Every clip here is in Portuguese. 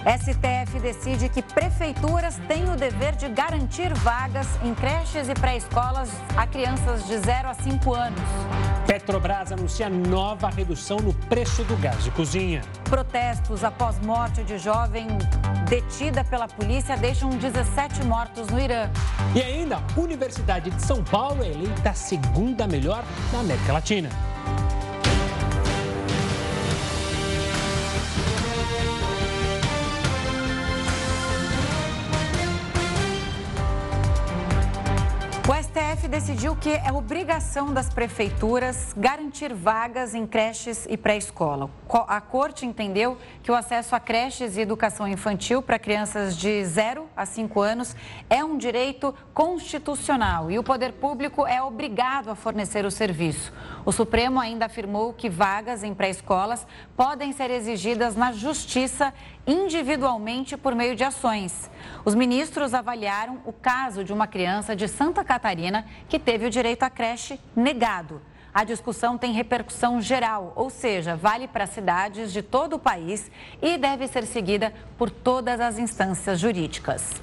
STF decide que prefeituras têm o dever de garantir vagas em creches e pré-escolas a crianças de 0 a 5 anos. Petrobras anuncia nova redução no preço do gás de cozinha. Protestos após morte de jovem detida pela polícia deixam 17 mortos no Irã. E ainda, Universidade de São Paulo é eleita a segunda melhor na América Latina. STF decidiu que é obrigação das prefeituras garantir vagas em creches e pré-escola. A corte entendeu que o acesso a creches e educação infantil para crianças de 0 a 5 anos é um direito constitucional e o poder público é obrigado a fornecer o serviço. O Supremo ainda afirmou que vagas em pré-escolas podem ser exigidas na justiça individualmente por meio de ações. Os ministros avaliaram o caso de uma criança de Santa Catarina que teve o direito à creche negado. A discussão tem repercussão geral, ou seja, vale para cidades de todo o país e deve ser seguida por todas as instâncias jurídicas.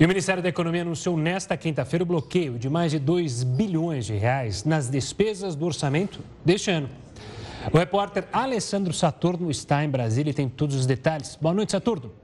E o Ministério da Economia anunciou nesta quinta-feira o bloqueio de mais de 2 bilhões de reais nas despesas do orçamento deste ano. O repórter Alessandro Saturno está em Brasília e tem todos os detalhes. Boa noite, Saturno.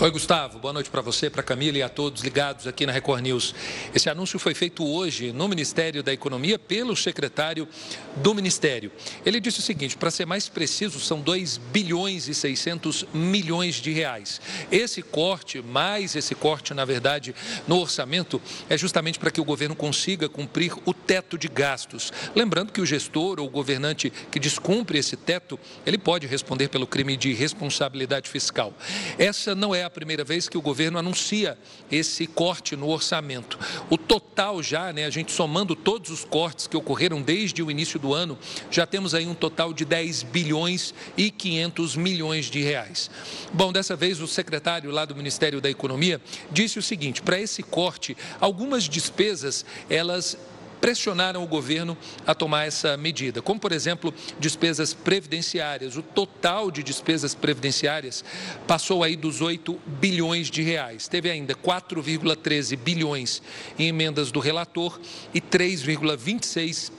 Oi, Gustavo. Boa noite para você, para Camila e a todos ligados aqui na Record News. Esse anúncio foi feito hoje no Ministério da Economia pelo secretário do Ministério. Ele disse o seguinte: para ser mais preciso, são 2 bilhões e 600 milhões de reais. Esse corte, mais esse corte, na verdade, no orçamento, é justamente para que o governo consiga cumprir o teto de gastos. Lembrando que o gestor ou o governante que descumpre esse teto, ele pode responder pelo crime de responsabilidade fiscal. Essa não é a primeira vez que o governo anuncia esse corte no orçamento. O total já, né, a gente somando todos os cortes que ocorreram desde o início do ano, já temos aí um total de 10 bilhões e 500 milhões de reais. Bom, dessa vez o secretário lá do Ministério da Economia disse o seguinte: para esse corte, algumas despesas elas pressionaram o governo a tomar essa medida, como, por exemplo, despesas previdenciárias. O total de despesas previdenciárias passou aí dos 8 bilhões de reais. Teve ainda 4,13 bilhões em emendas do relator e 3,26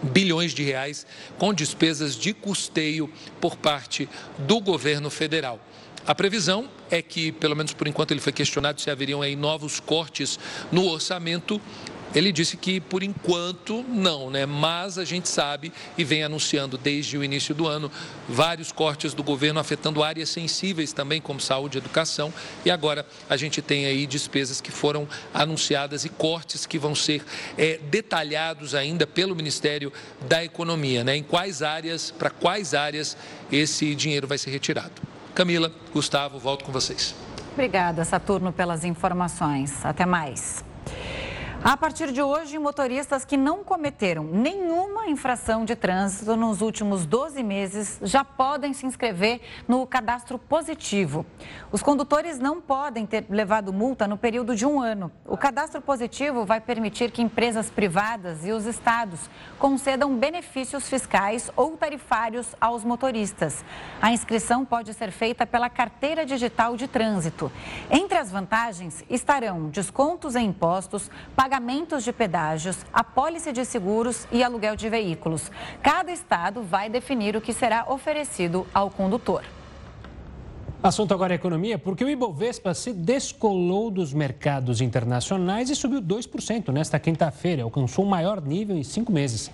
bilhões de reais com despesas de custeio por parte do governo federal. A previsão é que, pelo menos por enquanto, ele foi questionado se haveriam aí novos cortes no orçamento. Ele disse que por enquanto não, né? Mas a gente sabe e vem anunciando desde o início do ano vários cortes do governo afetando áreas sensíveis também, como saúde e educação. E agora a gente tem aí despesas que foram anunciadas e cortes que vão ser é, detalhados ainda pelo Ministério da Economia, né? Em quais áreas, para quais áreas esse dinheiro vai ser retirado. Camila, Gustavo, volto com vocês. Obrigada, Saturno, pelas informações. Até mais. A partir de hoje, motoristas que não cometeram nenhuma infração de trânsito nos últimos 12 meses já podem se inscrever no cadastro positivo. Os condutores não podem ter levado multa no período de um ano. O cadastro positivo vai permitir que empresas privadas e os estados concedam benefícios fiscais ou tarifários aos motoristas. A inscrição pode ser feita pela carteira digital de trânsito. Entre as vantagens estarão descontos em impostos, pagamentos pagamentos de pedágios, apólice de seguros e aluguel de veículos. Cada estado vai definir o que será oferecido ao condutor. Assunto agora é economia, porque o Ibovespa se descolou dos mercados internacionais e subiu 2% nesta quinta-feira, alcançou o maior nível em cinco meses.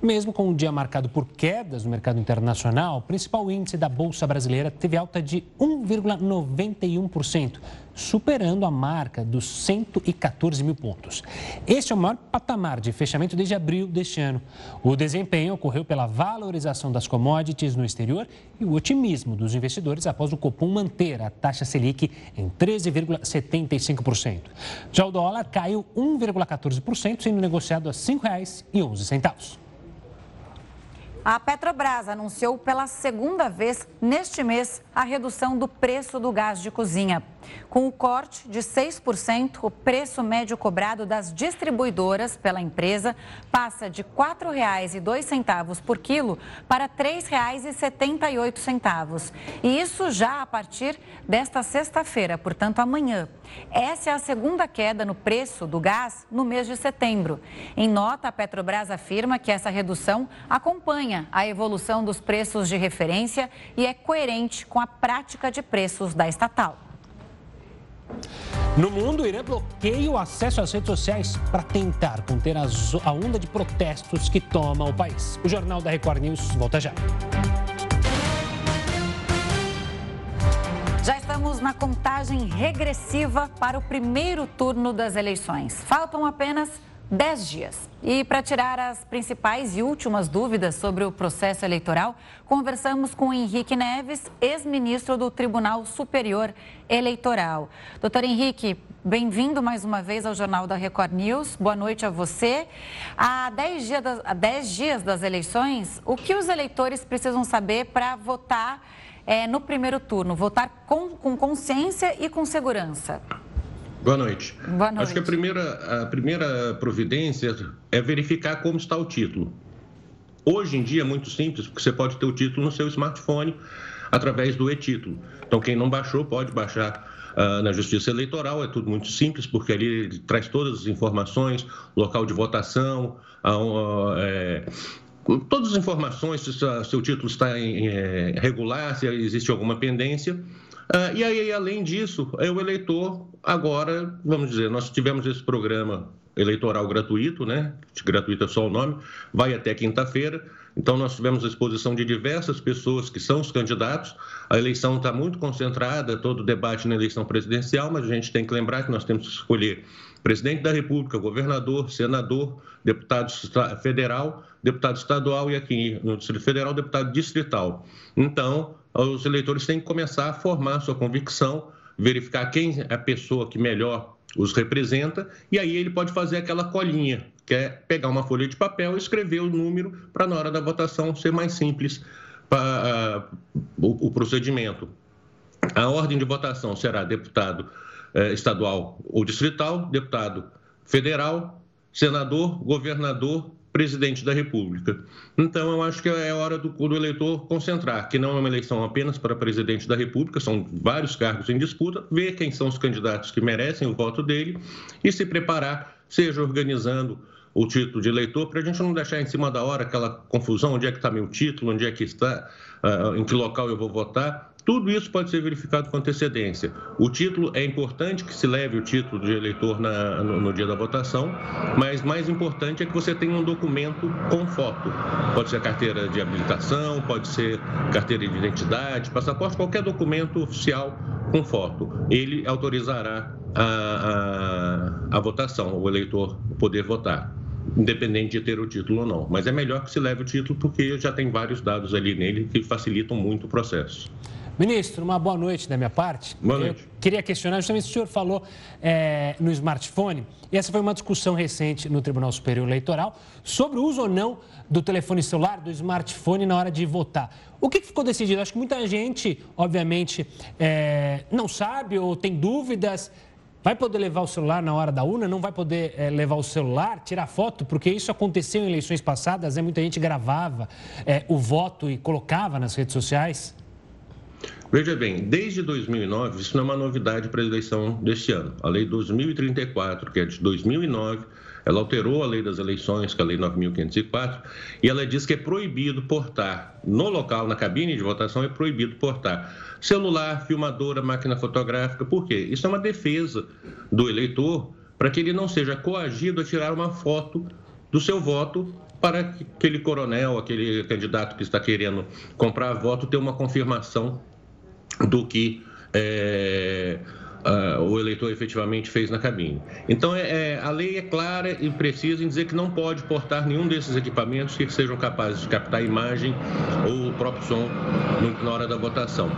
Mesmo com um dia marcado por quedas no mercado internacional, o principal índice da Bolsa Brasileira teve alta de 1,91%, superando a marca dos 114 mil pontos. Este é o maior patamar de fechamento desde abril deste ano. O desempenho ocorreu pela valorização das commodities no exterior e o otimismo dos investidores após o Copom manter a taxa Selic em 13,75%. Já o dólar caiu 1,14%, sendo negociado a R$ 5,11. A Petrobras anunciou pela segunda vez neste mês a redução do preço do gás de cozinha. Com o corte de 6%, o preço médio cobrado das distribuidoras pela empresa passa de R$ 4,02 por quilo para R$ 3,78. E isso já a partir desta sexta-feira, portanto amanhã. Essa é a segunda queda no preço do gás no mês de setembro. Em nota, a Petrobras afirma que essa redução acompanha a evolução dos preços de referência e é coerente com a prática de preços da estatal. No mundo, o Irã bloqueia o acesso às redes sociais para tentar conter a onda de protestos que toma o país. O Jornal da Record News volta já. Já estamos na contagem regressiva para o primeiro turno das eleições. Faltam apenas 10 dias. E para tirar as principais e últimas dúvidas sobre o processo eleitoral, conversamos com Henrique Neves, ex-ministro do Tribunal Superior Eleitoral. Doutor Henrique, bem-vindo mais uma vez ao Jornal da Record News. Boa noite a você. Há 10 dias das, há 10 dias das eleições, o que os eleitores precisam saber para votar é, no primeiro turno? Votar com, com consciência e com segurança? Boa noite. Boa noite. Acho que a primeira, a primeira providência é verificar como está o título. Hoje em dia é muito simples, porque você pode ter o título no seu smartphone através do e-título. Então, quem não baixou, pode baixar uh, na Justiça Eleitoral. É tudo muito simples, porque ali ele traz todas as informações, local de votação, uh, é, todas as informações, se seu título está em, é, regular, se existe alguma pendência. Uh, e aí, além disso, é o eleitor, agora, vamos dizer, nós tivemos esse programa eleitoral gratuito, né? Gratuito é só o nome, vai até quinta-feira. Então, nós tivemos a exposição de diversas pessoas que são os candidatos. A eleição está muito concentrada, todo o debate na eleição presidencial, mas a gente tem que lembrar que nós temos que escolher presidente da República, governador, senador, deputado federal, deputado estadual e aqui no Distrito Federal, deputado distrital. Então, os eleitores têm que começar a formar sua convicção, verificar quem é a pessoa que melhor os representa, e aí ele pode fazer aquela colinha, que é pegar uma folha de papel e escrever o número para, na hora da votação, ser mais simples para, uh, o, o, procedimento. A ordem de votação será deputado uh, estadual ou distrital, deputado federal, senador, governador presidente da República. Então, eu acho que é hora do, do, eleitor concentrar, que não é uma eleição apenas para presidente da República, são vários cargos em disputa, ver quem são os candidatos que merecem o voto dele e se preparar, seja organizando o título de eleitor, para a gente não deixar em cima da hora aquela confusão, onde é que está meu título, onde é que está, uh, em que local eu vou votar. Tudo isso pode ser verificado com antecedência. O título é importante que se leve o título de eleitor na, no, no, dia da votação, mas mais importante é que você tenha um documento com foto. Pode ser carteira de habilitação, pode ser carteira de identidade, passaporte, qualquer documento oficial com foto. Ele autorizará a, a, a votação, o eleitor poder votar independente de ter o título ou não. Mas é melhor que se leve o título porque já tem vários dados ali nele que facilitam muito o processo. Ministro, uma boa noite da minha parte. Boa noite. Eu queria questionar, justamente o senhor falou é, no smartphone, e essa foi uma discussão recente no Tribunal Superior Eleitoral, sobre o uso ou não do telefone celular, do smartphone na hora de votar. O que ficou decidido? Acho que muita gente, obviamente, é, não sabe ou tem dúvidas. Vai poder levar o celular na hora da urna? Não vai poder é, levar o celular, tirar foto? Porque isso aconteceu em eleições passadas, né? muita gente gravava é, o voto e colocava nas redes sociais. Veja bem, desde 2009, isso não é uma novidade para a eleição deste ano. A Lei 2034, que é de 2009, ela alterou a Lei das Eleições, que é a Lei 9.504, e ela diz que é proibido portar no local, na cabine de votação, é proibido portar celular, filmadora, máquina fotográfica. Por quê? Isso é uma defesa do eleitor para que ele não seja coagido a tirar uma foto do seu voto para que aquele coronel, aquele candidato que está querendo comprar voto, ter uma confirmação do que é, o eleitor efetivamente fez na cabine. Então, é, é, a lei é clara e precisa em dizer que não pode portar nenhum desses equipamentos que sejam capazes de captar imagem ou o próprio som na hora da votação.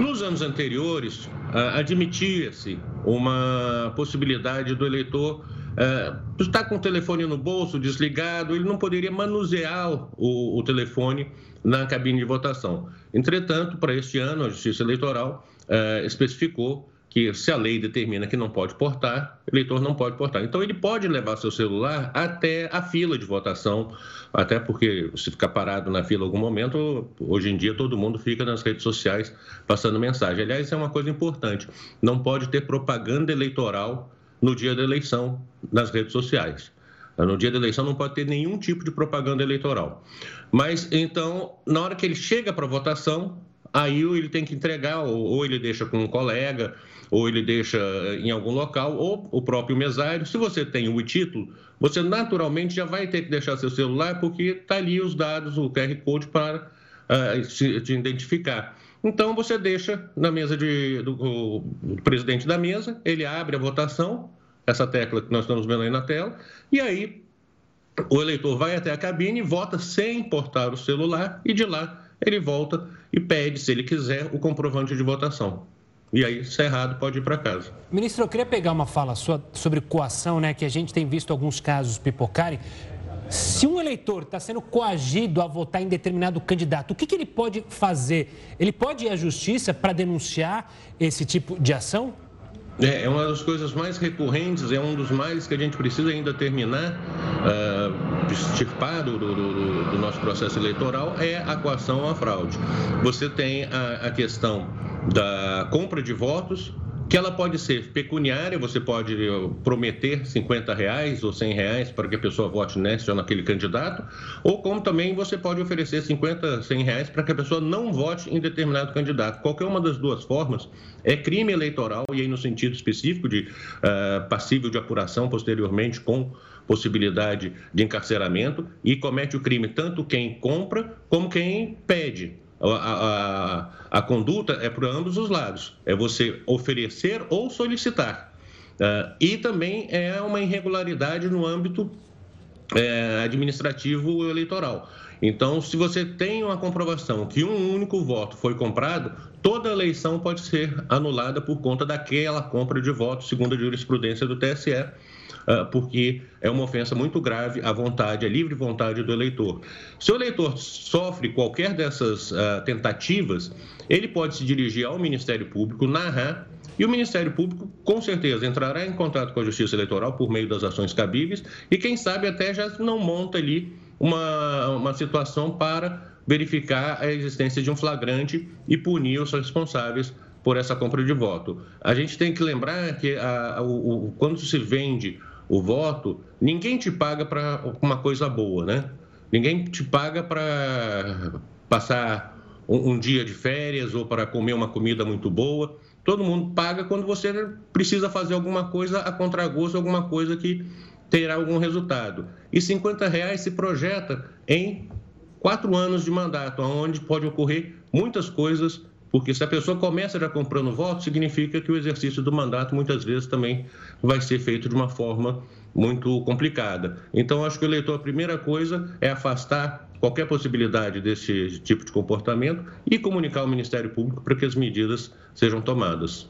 Nos anos anteriores, admitia-se uma possibilidade do eleitor uh, estar com o telefone no bolso, desligado, ele não poderia manusear o, o telefone na cabine de votação. Entretanto, para este ano, a Justiça Eleitoral uh, especificou que se a lei determina que não pode portar, o eleitor não pode portar. Então ele pode levar seu celular até a fila de votação, até porque se ficar parado na fila em algum momento, hoje em dia todo mundo fica nas redes sociais passando mensagem. Aliás, é uma coisa importante, não pode ter propaganda eleitoral no dia da eleição nas redes sociais. No dia da eleição não pode ter nenhum tipo de propaganda eleitoral. Mas então, na hora que ele chega para votação, aí ele tem que entregar, ou, ele deixa com um colega, ou ele deixa em algum local, ou o próprio mesário. Se você tem o título, você naturalmente já vai ter que deixar seu celular, porque está ali os dados, o QR Code para uh, te, identificar. Então você deixa na mesa de, do, do presidente da mesa, ele abre a votação, essa tecla que nós estamos vendo aí na tela, e aí o eleitor vai até a cabine, vota sem portar o celular e de lá ele volta e pede, se ele quiser, o comprovante de votação. E aí, se é errado, pode ir para casa. Ministro, eu queria pegar uma fala sua sobre coação, né? Que a gente tem visto alguns casos pipocarem. Se um eleitor está sendo coagido a votar em determinado candidato, o que, que ele pode fazer? Ele pode ir à justiça para denunciar esse tipo de ação? É, é uma das coisas mais recorrentes, é um dos mais que a gente precisa ainda terminar, uh, extirpar do, do, do, do, nosso processo eleitoral, é a coação à fraude. Você tem a, a questão da compra de votos, que ela pode ser pecuniária, você pode eh, prometer 50 reais ou 100 reais para que a pessoa vote neste ou naquele candidato, ou como também você pode oferecer 50, 100 reais para que a pessoa não vote em determinado candidato. Qualquer uma das duas formas é crime eleitoral e aí no sentido específico de uh, passível de apuração posteriormente com possibilidade de encarceramento e comete o crime tanto quem compra como quem pede. A, a, a, conduta é para ambos os lados. É você oferecer ou solicitar. Uh, e também é uma irregularidade no âmbito é, administrativo eleitoral. Então, se você tem uma comprovação que um único voto foi comprado, toda eleição pode ser anulada por conta daquela compra de votos, segundo a jurisprudência do TSE. Ah, porque é uma ofensa muito grave à vontade, à livre vontade do eleitor. Se o eleitor sofre qualquer dessas uh, tentativas, ele pode se dirigir ao Ministério Público, narrar e o Ministério Público, com certeza, entrará em contato com a Justiça Eleitoral por meio das ações cabíveis e, quem sabe, até já não monta ali uma, uma situação para verificar a existência de um flagrante e punir os responsáveis por essa compra de voto. A gente tem que lembrar que a, o, o, quando se vende o voto, ninguém te paga para uma coisa boa, né? Ninguém te paga para passar um, um, dia de férias ou para comer uma comida muito boa. Todo mundo paga quando você precisa fazer alguma coisa a contragosto, alguma coisa que terá algum resultado. E 50 reais se projeta em quatro anos de mandato, onde pode ocorrer muitas coisas porque se a pessoa começa já comprando voto, significa que o exercício do mandato muitas vezes também vai ser feito de uma forma muito complicada. Então, acho que o eleitor, a primeira coisa é afastar qualquer possibilidade desse tipo de comportamento e comunicar ao Ministério Público para que as medidas sejam tomadas.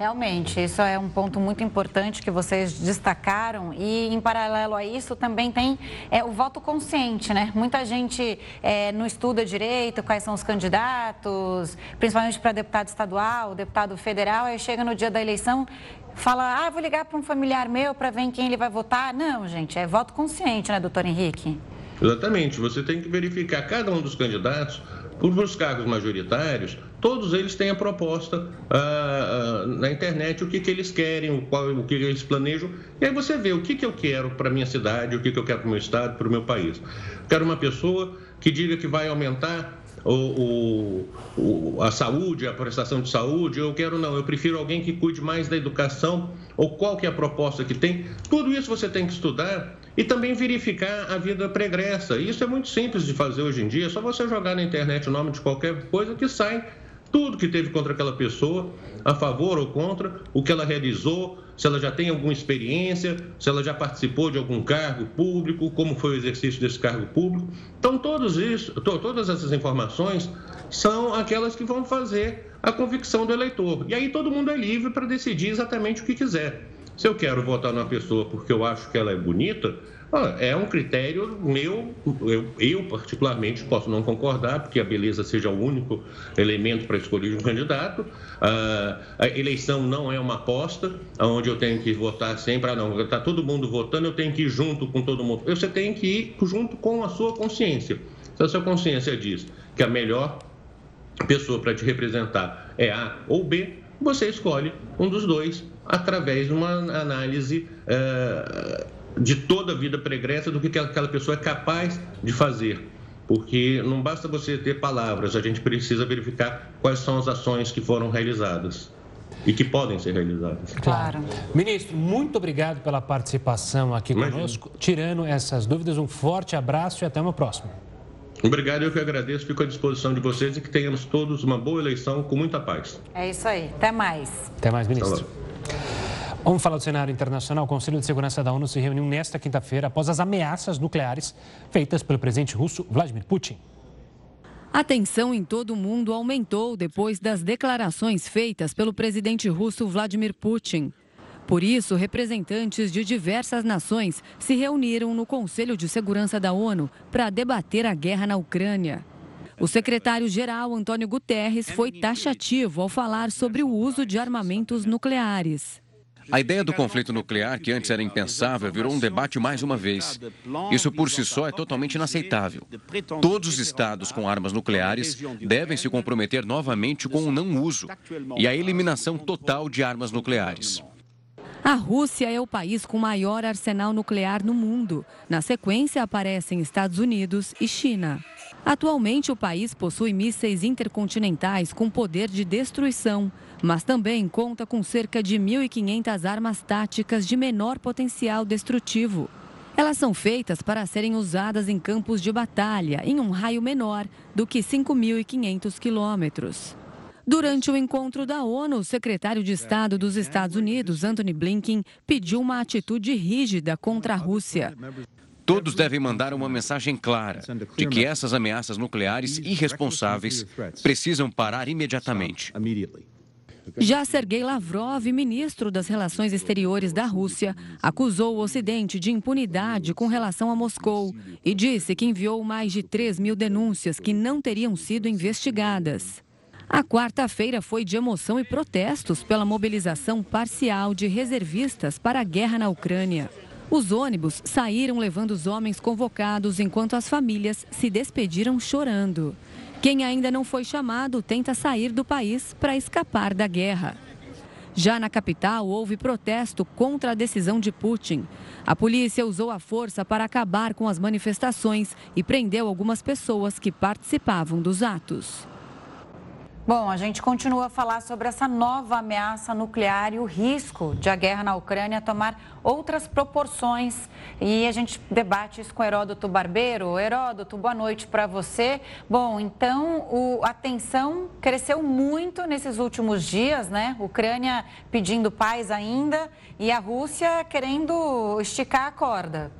Realmente, isso é um ponto muito importante que vocês destacaram e, em paralelo a isso, também tem é, o voto consciente, né? Muita gente é, não estuda direito quais são os candidatos, principalmente para deputado estadual, deputado federal, aí chega no dia da eleição, fala, ah, vou ligar para um familiar meu para ver em quem ele vai votar. Não, gente, é voto consciente, né, doutor Henrique? Exatamente, você tem que verificar cada um dos candidatos por os cargos majoritários, todos eles têm a proposta ah, ah, na internet, o que, que eles querem, o, qual, o que eles planejam, e aí você vê o que, que eu quero para minha cidade, o que, que eu quero para o meu estado, para o meu país. Quero uma pessoa que diga que vai aumentar o, o, a saúde, a prestação de saúde, eu quero não, eu prefiro alguém que cuide mais da educação, ou qual que é a proposta que tem. Tudo isso você tem que estudar e também verificar a vida pregressa. Isso é muito simples de fazer hoje em dia, é só você jogar na internet o nome de qualquer coisa que sai tudo que teve contra aquela pessoa, a favor ou contra, o que ela realizou, se ela já tem alguma experiência, se ela já participou de algum cargo público, como foi o exercício desse cargo público. Então, todos isso, todas essas informações são aquelas que vão fazer a convicção do eleitor. E aí todo mundo é livre para decidir exatamente o que quiser. Se eu quero votar numa pessoa porque eu acho que ela é bonita, é um critério meu, eu, eu, particularmente posso não concordar, porque a beleza seja o único elemento para escolher um candidato. Ah, a eleição não é uma aposta, onde eu tenho que votar sempre, ah, não, está todo mundo votando, eu tenho que ir junto com todo mundo. Você tem que ir junto com a sua consciência. Se a sua consciência diz que a melhor pessoa para te representar é A ou B, você escolhe um dos dois através de uma análise. Uh, de toda a vida pregressa do que aquela pessoa é capaz de fazer. Porque não basta você ter palavras, a gente precisa verificar quais são as ações que foram realizadas e que podem ser realizadas. Claro. Ministro, muito obrigado pela participação aqui Imagina. conosco. Tirando essas dúvidas, um forte abraço e até uma próxima. Obrigado, eu que agradeço, fico à disposição de vocês e que tenhamos todos uma boa eleição com muita paz. É isso aí, até mais. Até mais, ministro. Vamos falar do cenário internacional. O Conselho de Segurança da ONU se reuniu nesta quinta-feira após as ameaças nucleares feitas pelo presidente russo Vladimir Putin. A tensão em todo o mundo aumentou depois das declarações feitas pelo presidente russo Vladimir Putin. Por isso, representantes de diversas nações se reuniram no Conselho de Segurança da ONU para debater a guerra na Ucrânia. O secretário-geral Antônio Guterres foi taxativo ao falar sobre o uso de armamentos nucleares. A ideia do conflito nuclear, que antes era impensável, virou um debate mais uma vez. Isso por si só é totalmente inaceitável. Todos os estados com armas nucleares devem se comprometer novamente com o não uso e a eliminação total de armas nucleares. A Rússia é o país com maior arsenal nuclear no mundo. Na sequência, aparecem Estados Unidos e China. Atualmente, o país possui mísseis intercontinentais com poder de destruição mas também conta com cerca de 1.500 armas táticas de menor potencial destrutivo. Elas são feitas para serem usadas em campos de batalha em um raio menor do que 5.500 quilômetros. Durante o encontro da ONU, o secretário de Estado dos Estados Unidos, Anthony Blinken, pediu uma atitude rígida contra a Rússia. Todos devem mandar uma mensagem clara de que essas ameaças nucleares irresponsáveis precisam parar imediatamente. Já Sergei Lavrov, ministro das Relações Exteriores da Rússia, acusou o Ocidente de impunidade com relação a Moscou e disse que enviou mais de 3 mil denúncias que não teriam sido investigadas. A quarta-feira foi de emoção e protestos pela mobilização parcial de reservistas para a guerra na Ucrânia. Os ônibus saíram levando os homens convocados enquanto as famílias se despediram chorando. Quem ainda não foi chamado tenta sair do país para escapar da guerra. Já na capital, houve protesto contra a decisão de Putin. A polícia usou a força para acabar com as manifestações e prendeu algumas pessoas que participavam dos atos. Bom, a gente continua a falar sobre essa nova ameaça nuclear e o risco de a guerra na Ucrânia tomar outras proporções. E a gente debate isso com Heródoto Barbeiro. Heródoto, boa noite para você. Bom, então o, a tensão cresceu muito nesses últimos dias, né? Ucrânia pedindo paz ainda e a Rússia querendo esticar a corda.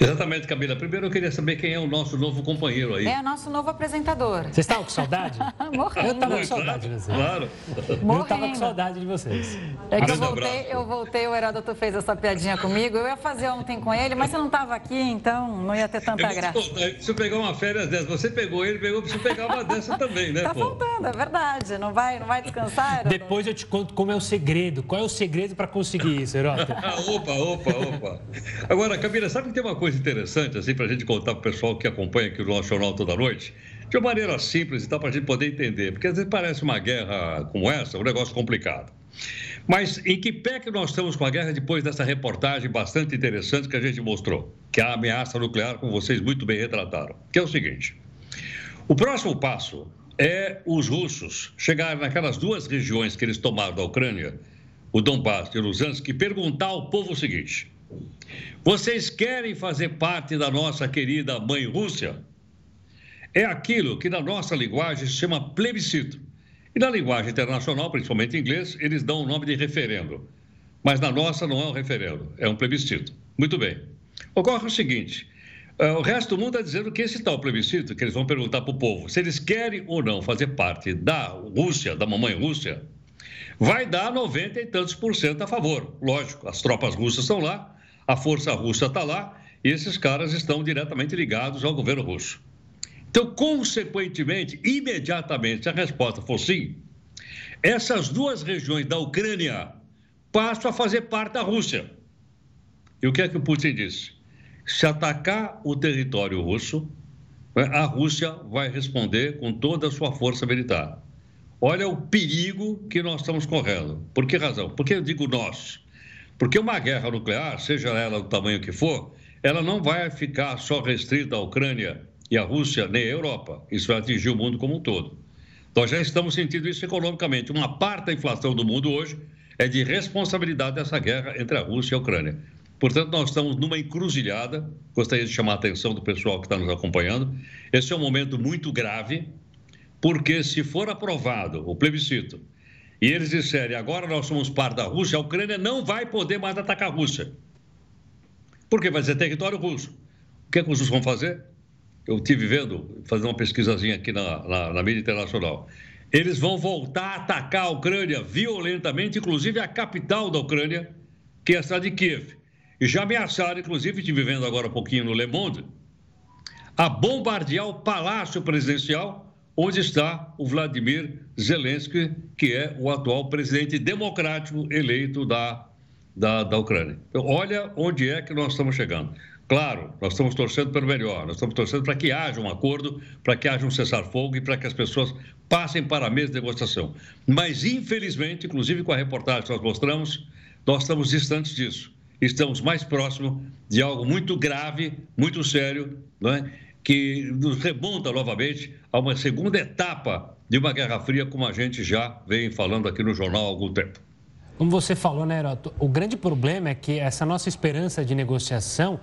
Exatamente, Camila. Primeiro eu queria saber quem é o nosso novo companheiro aí. É o nosso novo apresentador. Vocês estavam com saudade? Morrendo. Eu estava com saudade de vocês. Claro. Morrendo. Eu estava com saudade de vocês. É que eu voltei, eu voltei, o Heródoto fez essa piadinha comigo. Eu ia fazer ontem com ele, mas você não estava aqui, então não ia ter tanta graça. Se eu pegar uma férias dessa, você pegou ele, pegou, você pegar uma dessa também, né? Tá pô? faltando, é verdade. Não vai, não vai descansar? Heródoto? Depois eu te conto como é o segredo. Qual é o segredo para conseguir isso, Heródoto? opa, opa, opa. Agora, Camila, sabe que tem uma coisa interessante, assim, para a gente contar para o pessoal que acompanha aqui o nosso jornal toda noite, de uma maneira simples e tal, para a gente poder entender, porque às vezes parece uma guerra como essa, um negócio complicado. Mas em que pé que nós estamos com a guerra depois dessa reportagem bastante interessante que a gente mostrou, que é a ameaça nuclear, como vocês muito bem retrataram, que é o seguinte: o próximo passo é os russos chegarem naquelas duas regiões que eles tomaram da Ucrânia, o Donbass e o Lugansk, e perguntar ao povo o seguinte: vocês querem fazer parte da nossa querida mãe Rússia? É aquilo que na nossa linguagem se chama plebiscito. E na linguagem internacional, principalmente em inglês, eles dão o nome de referendo. Mas na nossa não é um referendo, é um plebiscito. Muito bem. Ocorre o seguinte: eh, o resto do mundo está dizendo que esse tal plebiscito, que eles vão perguntar para o povo se eles querem ou não fazer parte da Rússia, da mamãe Rússia, vai dar 90 e tantos por cento a favor. Lógico, as tropas russas estão lá, a força russa está lá, e esses caras estão diretamente ligados ao governo russo. Então, consequentemente, imediatamente, se a resposta for sim, essas duas regiões da Ucrânia passam a fazer parte da Rússia. E o que é que o Putin disse? Se atacar o território russo, né, a Rússia vai responder com toda a sua força militar. Olha o perigo que nós estamos correndo. Por que razão? Por que eu digo nós? Porque uma guerra nuclear, seja ela do tamanho que for, ela não vai ficar só restrita à Ucrânia e à Rússia, nem à Europa. Isso vai atingir o mundo como um todo. Nós já estamos sentindo isso economicamente. Uma parte da inflação do mundo hoje é de responsabilidade dessa guerra entre a Rússia e a Ucrânia. Portanto, nós estamos numa encruzilhada. Gostaria de chamar a atenção do pessoal que está nos acompanhando. Esse é um momento muito grave, porque se for aprovado o plebiscito e eles disserem agora nós somos parte da Rússia, a Ucrânia não vai poder mais atacar a Rússia. Porque vai ser território russo. O que, é que os russos vão fazer? Eu estive vendo, fazendo uma pesquisazinha aqui na, na, na mídia internacional. Eles vão voltar a atacar a Ucrânia violentamente, inclusive a capital da Ucrânia, que é a cidade de Kiev. E já ameaçaram, inclusive, estive vendo agora um pouquinho no Le Monde, a bombardear o palácio presidencial onde está o Vladimir Zelensky, que é o atual presidente democrático eleito da, da, da Ucrânia. Então, olha onde é que nós estamos chegando. Claro, nós estamos torcendo pelo melhor, nós estamos torcendo para que haja um acordo, para que haja um cessar-fogo e para que as pessoas passem para a mesa de negociação. Mas, infelizmente, inclusive com a reportagem que nós mostramos, nós estamos distantes disso estamos mais próximos de algo muito grave, muito sério, não é? Que nos remonta novamente a uma segunda etapa de uma Guerra Fria, como a gente já vem falando aqui no jornal há algum tempo. Como você falou, né, Heroto, o grande problema é que essa nossa esperança de negociação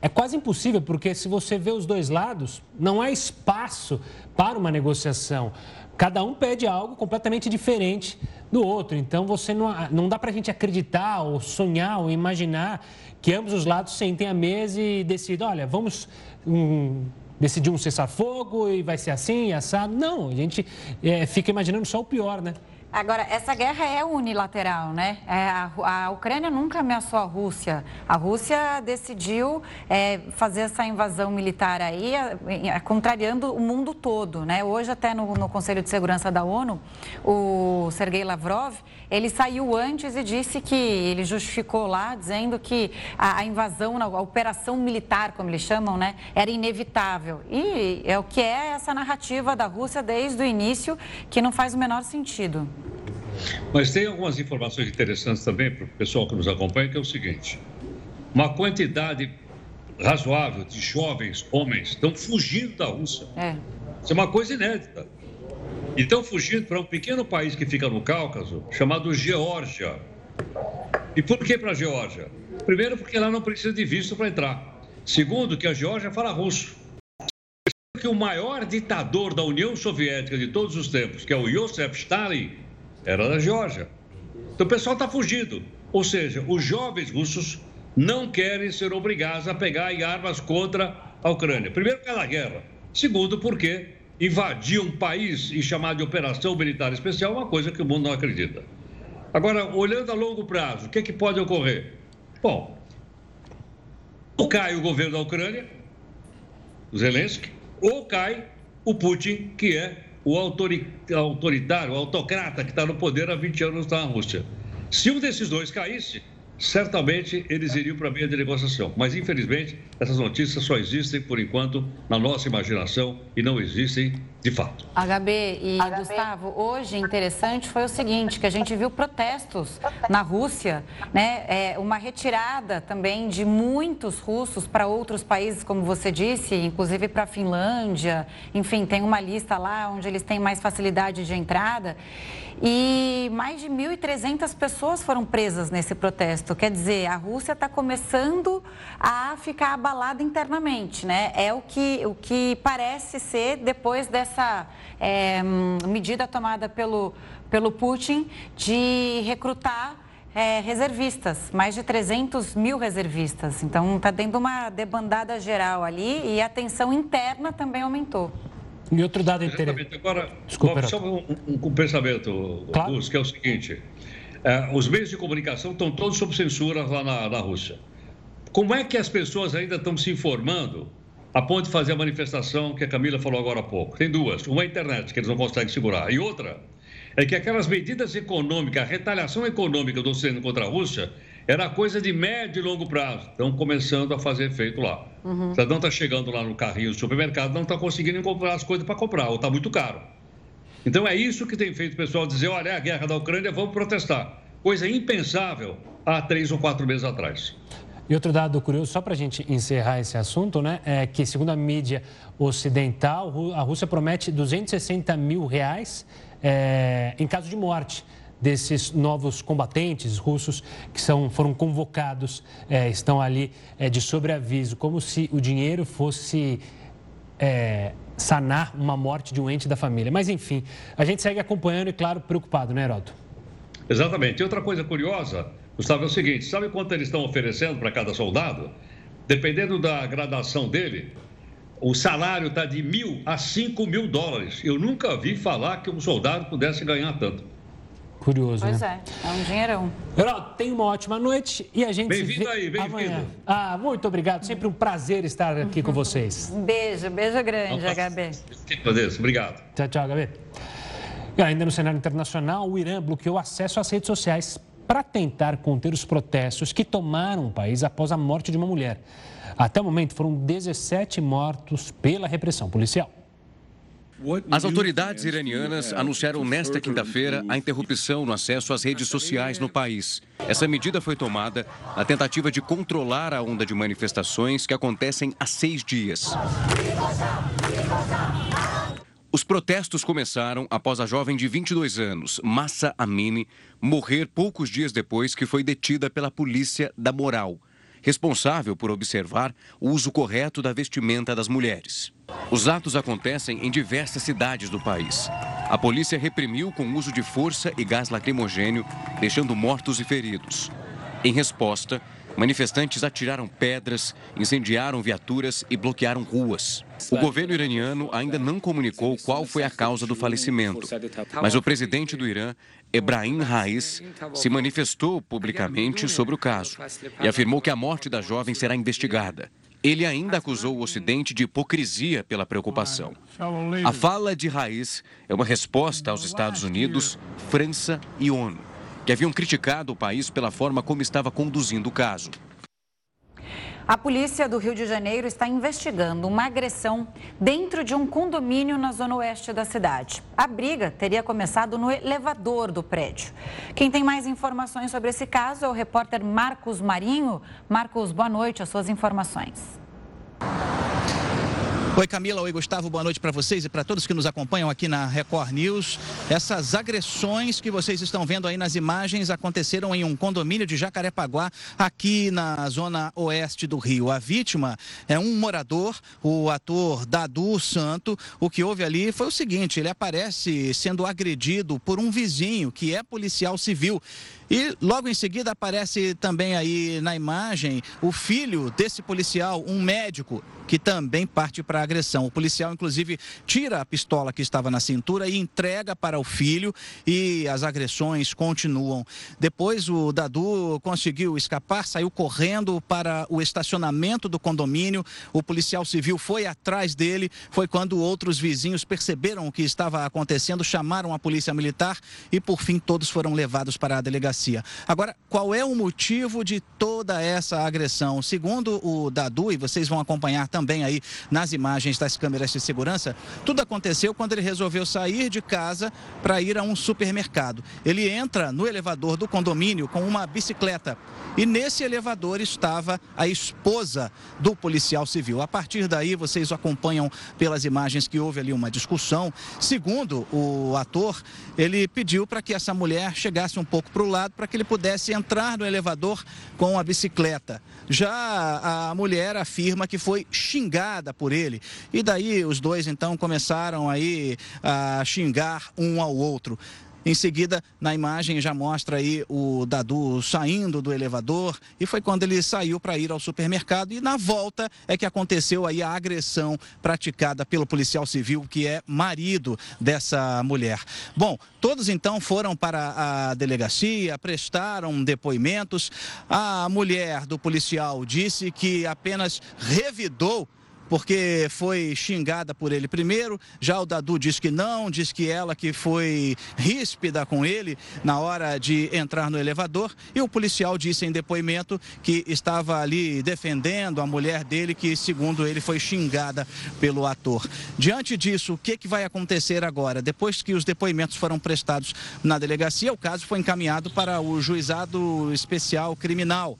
é quase impossível, porque se você vê os dois lados, não há espaço para uma negociação. Cada um pede algo completamente diferente do outro. Então, você não, não dá para a gente acreditar ou sonhar ou imaginar que ambos os lados sentem à mesa e decidam, olha, vamos um, decidir um cessar-fogo e vai ser assim, assado. Não, a gente é, fica imaginando só o pior, né? Agora, essa guerra é unilateral, né? É, a, a, Ucrânia nunca ameaçou a Rússia. A Rússia decidiu é, fazer essa invasão militar aí, é, contrariando o mundo todo, né? Hoje, até no, no, Conselho de Segurança da ONU, o Sergei Lavrov, ele saiu antes e disse que, ele justificou lá, dizendo que a, a invasão, a operação militar, como eles chamam, né? Era inevitável. E é o que é essa narrativa da Rússia desde o início, que não faz o menor sentido. Mas tem algumas informações interessantes também para o pessoal que nos acompanha, que é o seguinte: uma quantidade razoável de jovens homens estão fugindo da Rússia. É. Isso é uma coisa inédita. E estão fugindo para um pequeno país que fica no Cáucaso, chamado Geórgia. E por que para a Geórgia? Primeiro, porque lá não precisa de visto para entrar. Segundo, que a Geórgia fala russo. Que o maior ditador da União Soviética de todos os tempos, que é o Joseph Stalin, era da Geórgia. Então o pessoal está fugindo. Ou seja, os jovens russos não querem ser obrigados a pegar armas contra a Ucrânia. Primeiro, pela guerra. Segundo, porque invadir um país e chamar de operação militar especial é uma coisa que o mundo não acredita. Agora, olhando a longo prazo, o que, é que pode ocorrer? Bom, ou cai o governo da Ucrânia, Zelensky, ou cai o Putin, que é o autoritário, o autocrata que está no poder há 20 anos na Rússia. Se um desses dois caísse, certamente eles iriam para a meia de negociação. Mas, infelizmente, essas notícias só existem, por enquanto, na nossa imaginação e não existem de fato. HB e HB. Gustavo, hoje interessante foi o seguinte, que a gente viu protestos na Rússia, né? É, uma retirada também de muitos russos para outros países, como você disse, inclusive para a Finlândia. Enfim, tem uma lista lá onde eles têm mais facilidade de entrada. E mais de 1.300 pessoas foram presas nesse protesto. Quer dizer, a Rússia está começando a ficar abalada internamente, né? É o que, o que parece ser depois dessa é, medida tomada pelo, pelo Putin de recrutar é, reservistas, mais de 300 mil reservistas. Então, está dando uma debandada geral ali e a tensão interna também aumentou. E outro dado interessante. Agora, Desculpa, só um, um, um pensamento, claro. Luz, que é o seguinte: é, os meios de comunicação estão todos sob censura lá na, na Rússia. Como é que as pessoas ainda estão se informando a ponto de fazer a manifestação que a Camila falou agora há pouco? Tem duas. Uma é a internet, que eles não conseguem segurar, e outra é que aquelas medidas econômicas, a retaliação econômica do Ocidente contra a Rússia, era coisa de médio e longo prazo. Estão começando a fazer efeito lá. Uhum. O cidadão está chegando lá no carrinho do supermercado, não está conseguindo comprar as coisas para comprar, ou está muito caro. Então é isso que tem feito o pessoal dizer: olha, é a guerra da Ucrânia, vamos protestar. Coisa impensável há três ou quatro meses atrás. E outro dado curioso, só para a gente encerrar esse assunto, né, é que, segundo a mídia ocidental, a Rússia promete 260 mil reais é, em caso de morte desses novos combatentes russos que são, foram convocados, é, estão ali é, de sobreaviso, como se o dinheiro fosse é, sanar uma morte de um ente da família. Mas, enfim, a gente segue acompanhando e, claro, preocupado, né, Heroto? Exatamente. E outra coisa curiosa, Gustavo, é o seguinte: sabe quanto eles estão oferecendo para cada soldado? Dependendo da gradação dele, o salário está de mil a cinco mil dólares. Eu nunca vi falar que um soldado pudesse ganhar tanto. Curioso, pois né? é, é um dinheirão. Geraldo, tenha uma ótima noite e a gente bem se vê aí, bem amanhã. Ah, muito obrigado. Sempre um prazer estar aqui com vocês. Um beijo, beijo grande, HB. Obrigado. Tchau, tchau, HB. E ainda no cenário internacional, o Irã bloqueou acesso às redes sociais para tentar conter os protestos que tomaram o país após a morte de uma mulher. Até o momento, foram 17 mortos pela repressão policial. As autoridades iranianas anunciaram nesta quinta-feira a interrupção no acesso às redes sociais no país. Essa medida foi tomada na tentativa de controlar a onda de manifestações que acontecem há seis dias. Os protestos começaram após a jovem de 22 anos, Massa Amini, morrer poucos dias depois que foi detida pela polícia da moral responsável por observar o uso correto da vestimenta das mulheres. Os atos acontecem em diversas cidades do país. A polícia reprimiu com uso de força e gás lacrimogênio, deixando mortos e feridos. Em resposta, Manifestantes atiraram pedras, incendiaram viaturas e bloquearam ruas. O governo iraniano ainda não comunicou qual foi a causa do falecimento, mas o presidente do Irã, Ebrahim Raiz, se manifestou publicamente sobre o caso e afirmou que a morte da jovem será investigada. Ele ainda acusou o Ocidente de hipocrisia pela preocupação. A fala de Raiz é uma resposta aos Estados Unidos, França e ONU que haviam criticado o país pela forma como estava conduzindo o caso. A polícia do Rio de Janeiro está investigando uma agressão dentro de um condomínio na zona oeste da cidade. A briga teria começado no elevador do prédio. Quem tem mais informações sobre esse caso é o repórter Marcos Marinho. Marcos, boa noite, as suas informações. Oi Camila, oi Gustavo, boa noite para vocês e para todos que nos acompanham aqui na Record News. Essas agressões que vocês estão vendo aí nas imagens aconteceram em um condomínio de Jacarepaguá, aqui na zona oeste do Rio. A vítima é um morador, o ator Dadu Santo. O que houve ali foi o seguinte: ele aparece sendo agredido por um vizinho que é policial civil. E logo em seguida aparece também aí na imagem o filho desse policial, um médico, que também parte para a agressão. O policial, inclusive, tira a pistola que estava na cintura e entrega para o filho e as agressões continuam. Depois o Dadu conseguiu escapar, saiu correndo para o estacionamento do condomínio. O policial civil foi atrás dele. Foi quando outros vizinhos perceberam o que estava acontecendo, chamaram a polícia militar e, por fim, todos foram levados para a delegacia delegacia. Agora, qual é o motivo de toda essa agressão? Segundo o Dadu, e vocês vão acompanhar também aí nas imagens das câmeras de segurança, tudo aconteceu quando ele resolveu sair de casa para ir a um supermercado. Ele entra no elevador do condomínio com uma bicicleta e nesse elevador estava a esposa do policial civil. A partir daí, vocês acompanham pelas imagens que houve ali uma discussão. Segundo o ator, ele pediu para que essa mulher chegasse um pouco para o lado para que ele pudesse entrar no elevador com a bicicleta. Já a mulher afirma que foi xingada por ele. E daí os dois então começaram aí a xingar um ao outro. Em seguida, na imagem já mostra aí o Dadu saindo do elevador e foi quando ele saiu para ir ao supermercado e na volta é que aconteceu aí a agressão praticada pelo policial civil que é marido dessa mulher. Bom, todos então foram para a delegacia, prestaram depoimentos. A mulher do policial disse que apenas revidou porque foi xingada por ele primeiro. Já o Dadu diz que não, diz que ela que foi ríspida com ele na hora de entrar no elevador. E o policial disse em depoimento que estava ali defendendo a mulher dele, que segundo ele foi xingada pelo ator. Diante disso, o que, que vai acontecer agora? Depois que os depoimentos foram prestados na delegacia, o caso foi encaminhado para o juizado especial criminal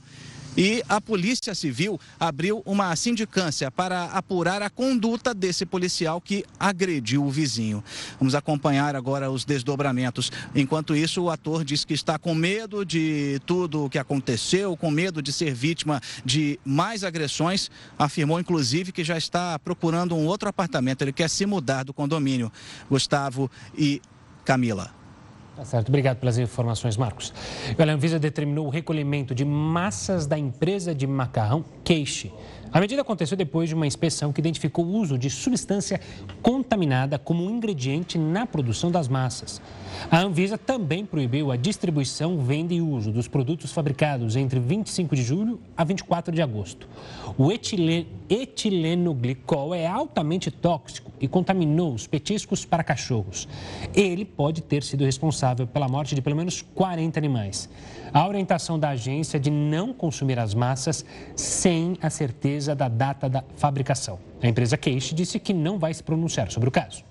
e a Polícia Civil abriu uma sindicância para apurar a conduta desse policial que agrediu o vizinho. Vamos acompanhar agora os desdobramentos. Enquanto isso, o ator diz que está com medo de tudo o que aconteceu, com medo de ser vítima de mais agressões. Afirmou, inclusive, que já está procurando um outro apartamento. Ele quer se mudar do condomínio. Gustavo e Camila. Tá certo, obrigado pelas informações, Marcos. a Anvisa determinou o recolhimento de massas da empresa de macarrão Queixe a medida aconteceu depois de uma inspeção que identificou o uso de substância contaminada como um ingrediente na produção das massas. A Anvisa também proibiu a distribuição, venda e uso dos produtos fabricados entre 25 de julho a 24 de agosto. O etilenoglicol é altamente tóxico e contaminou os petiscos para cachorros. Ele pode ter sido responsável pela morte de pelo menos 40 animais. A orientação da agência é de não consumir as massas sem a certeza da data da fabricação. A empresa Queixe disse que não vai se pronunciar sobre o caso.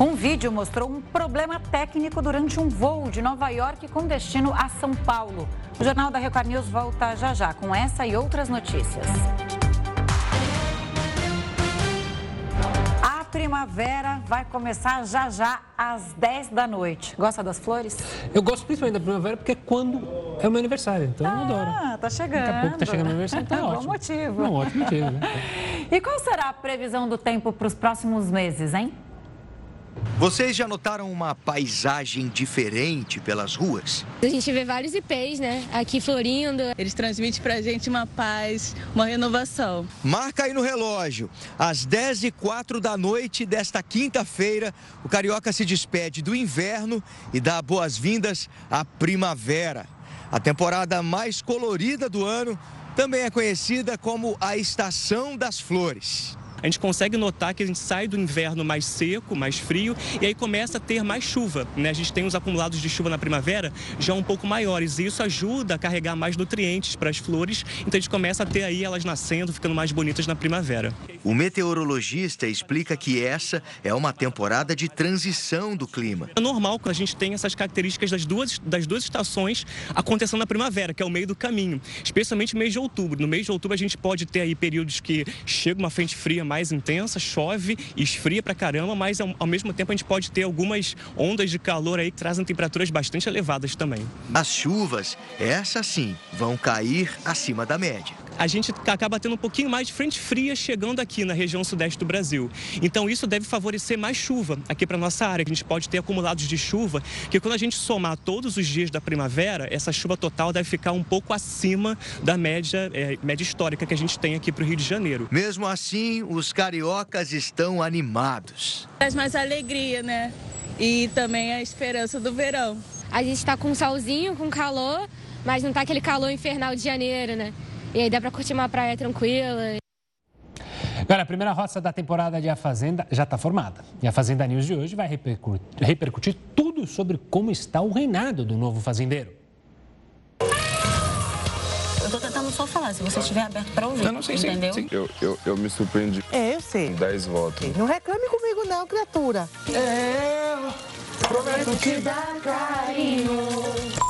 Um vídeo mostrou um problema técnico durante um voo de Nova York com destino a São Paulo. O Jornal da Record News volta já já com essa e outras notícias. Primavera vai começar já já às 10 da noite. Gosta das flores? Eu gosto principalmente da primavera porque é quando é o meu aniversário, então ah, eu adoro. Ah, tá chegando. Daqui a pouco tá chegando o meu aniversário, tá ótimo. Bom motivo. Um ótimo motivo, né? e qual será a previsão do tempo para os próximos meses, hein? Vocês já notaram uma paisagem diferente pelas ruas? A gente vê vários IPs, né? Aqui florindo. Eles transmitem pra gente uma paz, uma renovação. Marca aí no relógio. Às 10 e 04 da noite desta quinta-feira, o Carioca se despede do inverno e dá boas-vindas à primavera. A temporada mais colorida do ano também é conhecida como a Estação das Flores a gente consegue notar que a gente sai do inverno mais seco, mais frio, e aí começa a ter mais chuva. Né? A gente tem os acumulados de chuva na primavera já um pouco maiores, e isso ajuda a carregar mais nutrientes para as flores, então a gente começa a ter aí elas nascendo, ficando mais bonitas na primavera. O meteorologista explica que essa é uma temporada de transição do clima. É normal que a gente tenha essas características das duas, das duas estações acontecendo na primavera, que é o meio do caminho, especialmente no mês de outubro. No mês de outubro a gente pode ter aí períodos que chega uma frente fria mais intensa, chove, esfria pra caramba, mas ao, mesmo tempo a gente pode ter algumas ondas de calor aí que trazem temperaturas bastante elevadas também. As chuvas, essas sim, vão cair acima da média a gente acaba tendo um pouquinho mais de frente fria chegando aqui na região sudeste do Brasil. Então isso deve favorecer mais chuva aqui para nossa área, que a gente pode ter acumulados de chuva, que quando a gente somar todos os dias da primavera, essa chuva total deve ficar um pouco acima da média, é, média histórica que a gente tem aqui para o Rio de Janeiro. Mesmo assim, os cariocas estão animados. Traz mais alegria, né? E também a esperança do verão. A gente está com solzinho, com calor, mas não está aquele calor infernal de janeiro, né? E aí dá para curtir uma praia tranquila. Agora, a primeira roça da temporada de A Fazenda já está formada. E a Fazenda News de hoje vai repercutir, repercutir tudo sobre como está o reinado do novo fazendeiro. Eu estou tentando só falar, se você estiver aberto para ouvir, não, não, sim, entendeu? Sim, sim. Eu, eu, eu me surpreendi. É, eu sei. 10 votos. Não reclame comigo não, criatura. Eu prometo te dar carinho.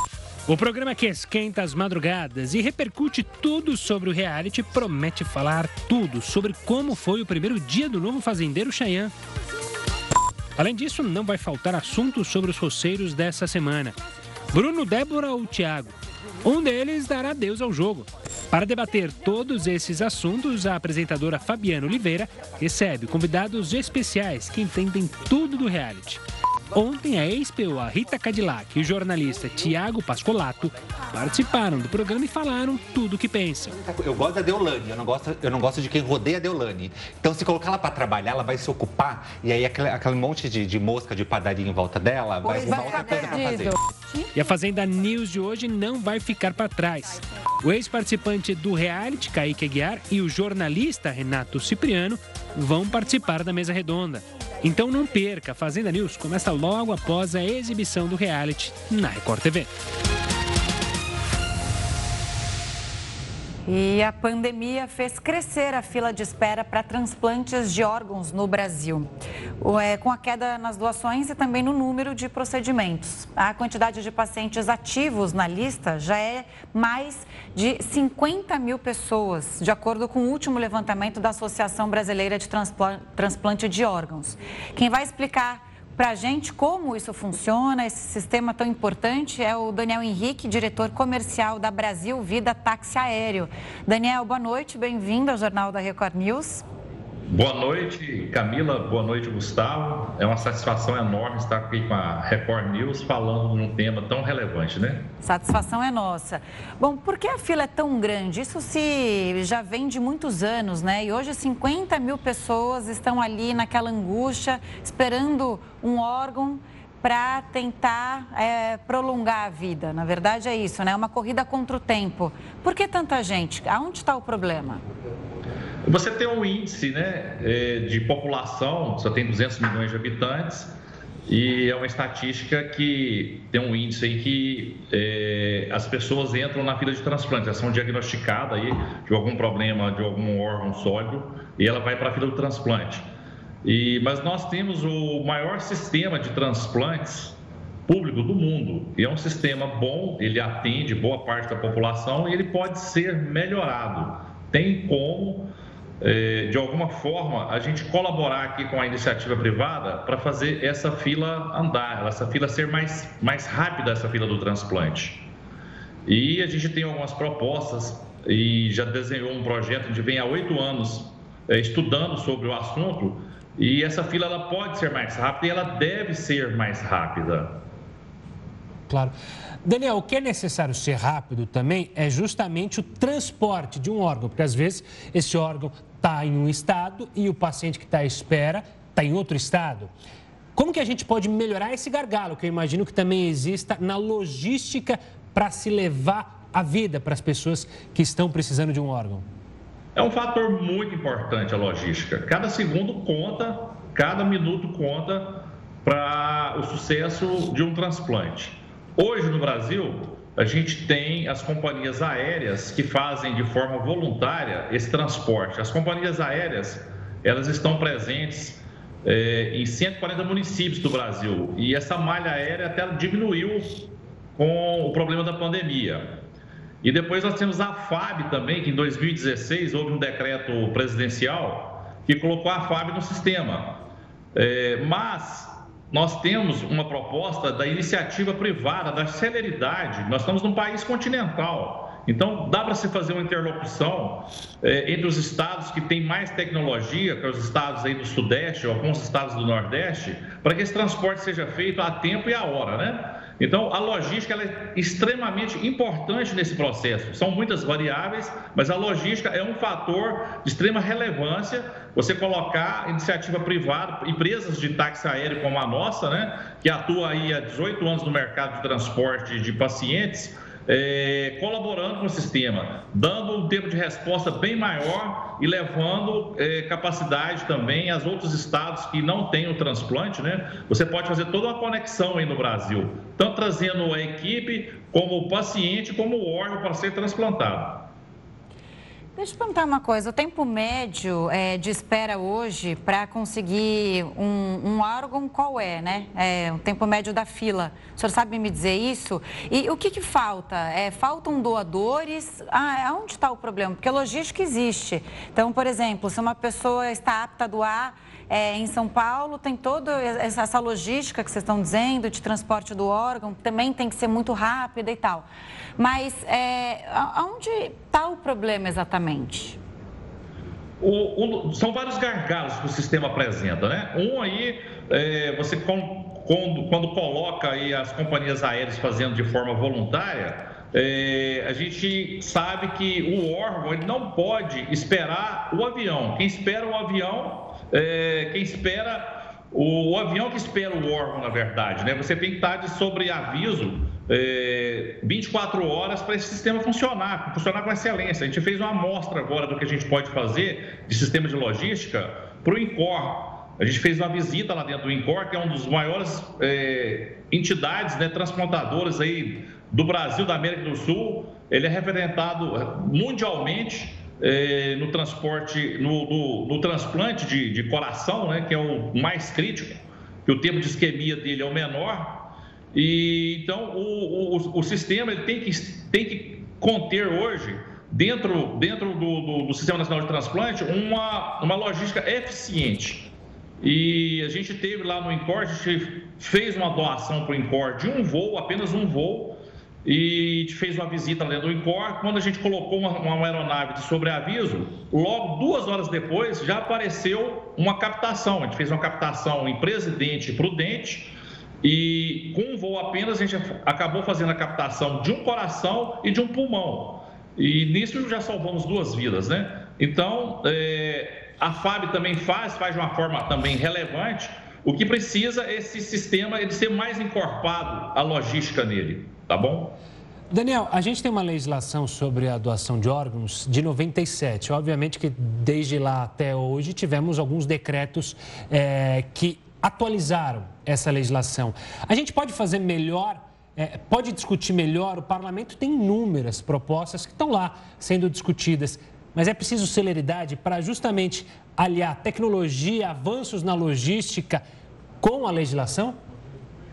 O programa que esquenta as madrugadas e repercute tudo sobre o reality promete falar tudo sobre como foi o primeiro dia do novo fazendeiro Cheyenne. Além disso, não vai faltar assuntos sobre os roceiros dessa semana. Bruno, Débora ou Thiago? Um deles dará adeus ao jogo. Para debater todos esses assuntos, a apresentadora Fabiana Oliveira recebe convidados especiais que entendem tudo do reality. Ontem, a ex-POA Rita Cadillac e o jornalista Tiago Pascolato participaram do programa e falaram tudo o que pensam. Eu gosto da Deolane, eu não gosto, eu não gosto de quem rodeia a Deolane. Então, se colocar ela para trabalhar, ela vai se ocupar e aí aquele, aquele monte de, de, mosca de padaria em volta dela vai arrumar outra coisa para fazer. E a Fazenda News de hoje não vai ficar para trás. O ex-participante do reality, Kaique Aguiar, e o jornalista Renato Cipriano vão participar da mesa redonda. Então não perca, Fazenda News começa logo após a exibição do reality na Record TV. E a pandemia fez crescer a fila de espera para transplantes de órgãos no Brasil, é, com a queda nas doações e também no número de procedimentos. A quantidade de pacientes ativos na lista já é mais de 50 mil pessoas, de acordo com o último levantamento da Associação Brasileira de Transplante de Órgãos. Quem vai explicar para a gente como isso funciona, esse sistema tão importante, é o Daniel Henrique, diretor comercial da Brasil Vida Táxi Aéreo. Daniel, boa noite, bem-vindo ao Jornal da Record News. Boa noite, Camila. Boa noite, Gustavo. É uma satisfação enorme estar aqui com a Record News falando de um tema tão relevante, né? Satisfação é nossa. Bom, por que a fila é tão grande? Isso se já vem de muitos anos, né? E hoje 50 mil pessoas estão ali naquela angústia, esperando um órgão para tentar é, prolongar a vida. Na verdade é isso, né? Uma corrida contra o tempo. Por que tanta gente? Aonde está o problema? Você tem um índice né, é, de população, só tem 200 milhões de habitantes, e é uma estatística que tem um índice em que é, as pessoas entram na fila de transplante, elas são diagnosticadas aí de algum problema de algum órgão sólido e ela vai para a fila do transplante. E, mas nós temos o maior sistema de transplantes público do mundo. E é um sistema bom, ele atende boa parte da população e ele pode ser melhorado. Tem como de alguma forma, a gente colaborar aqui com a iniciativa privada para fazer essa fila andar, essa fila ser mais, mais rápida, essa fila do transplante. E a gente tem algumas propostas e já desenhou um projeto, gente vem há oito anos é, estudando sobre o assunto e essa fila ela pode ser mais rápida e ela deve ser mais rápida. Claro. Daniel, o que é necessário ser rápido também é justamente o transporte de um órgão, porque às vezes esse órgão está em um estado e o paciente que está à espera está em outro estado. Como que a gente pode melhorar esse gargalo, que eu imagino que também exista na logística para se levar a vida para as pessoas que estão precisando de um órgão? É um fator muito importante a logística. Cada segundo conta, cada minuto conta para o sucesso de um transplante. Hoje no Brasil, a gente tem as companhias aéreas que fazem de forma voluntária esse transporte. As companhias aéreas, elas estão presentes é, em 140 municípios do Brasil e essa malha aérea até diminuiu com o problema da pandemia. E depois nós temos a FAB também, que em 2016 houve um decreto presidencial que colocou a FAB no sistema. É, mas nós temos uma proposta da iniciativa privada, da celeridade. Nós estamos num país continental. Então, dá para se fazer uma interlocução eh, entre os estados que têm mais tecnologia, que é os estados aí do Sudeste, ou alguns estados do Nordeste, para que esse transporte seja feito a tempo e a hora, né? Então, a logística é extremamente importante nesse processo. São muitas variáveis, mas a logística é um fator de extrema relevância. Você colocar iniciativa privada, empresas de táxi aéreo como a nossa, né, que atua aí há 18 anos no mercado de transporte de pacientes, é, colaborando com o sistema, dando um tempo de resposta bem maior e levando é, capacidade também aos outros estados que não têm o transplante, né? Você pode fazer toda uma conexão aí no Brasil, tanto trazendo a equipe, como o paciente, como o órgão para ser transplantado. Deixa eu perguntar uma coisa. O tempo médio é, de espera hoje para conseguir um, um, órgão, qual é, né? É, o tempo médio da fila. O senhor sabe me dizer isso? E o que, que falta? É, faltam doadores? Ah, onde está o problema? Porque logística existe. Então, por exemplo, se uma pessoa está apta a doar é, em São Paulo tem toda essa logística que vocês estão dizendo de transporte do órgão, também tem que ser muito rápida e tal. Mas é, aonde está o problema exatamente? O, o, são vários gargalos que o sistema apresenta, né? Um aí, é, você com, quando, quando coloca aí as companhias aéreas fazendo de forma voluntária, é, a gente sabe que o órgão ele não pode esperar o avião. Quem espera o avião, é, quem espera o, avião que espera o órgão, na verdade, né? Você tem que estar de sobreaviso é, 24 horas para esse sistema funcionar, funcionar com excelência. A gente fez uma amostra agora do que a gente pode fazer de sistema de logística para o INCOR. A gente fez uma visita lá dentro do INCOR, que é um dos maiores é, entidades né, transplantadoras aí do Brasil, da América do Sul. Ele é representado mundialmente é, no transporte, no, no, no transplante de, de, coração, né, que é o mais crítico, que o tempo de isquemia dele é o menor. E então o, o, o sistema ele tem que, tem que conter hoje dentro, dentro do, do, do, Sistema Nacional de Transplante uma, uma logística eficiente. E a gente teve lá no INCOR, a gente fez uma doação para o INCOR de um voo, apenas um voo, e fez uma visita lá do INCOR. Quando a gente colocou uma, uma aeronave de sobreaviso, logo duas horas depois já apareceu uma captação. A gente fez uma captação em Presidente Prudente. E com um voo apenas a gente acabou fazendo a captação de um coração e de um pulmão. E nisso já salvamos duas vidas, né? Então, é, a FAB também faz, faz de uma forma também relevante. O que precisa é esse sistema ele ser mais encorpado, a logística nele, tá bom? Daniel, a gente tem uma legislação sobre a doação de órgãos de 97. Obviamente que desde lá até hoje tivemos alguns decretos é, que atualizaram essa legislação. A gente pode fazer melhor, é, pode discutir melhor. O parlamento tem inúmeras propostas que estão lá sendo discutidas. Mas é preciso celeridade para justamente aliar tecnologia, avanços na logística com a legislação?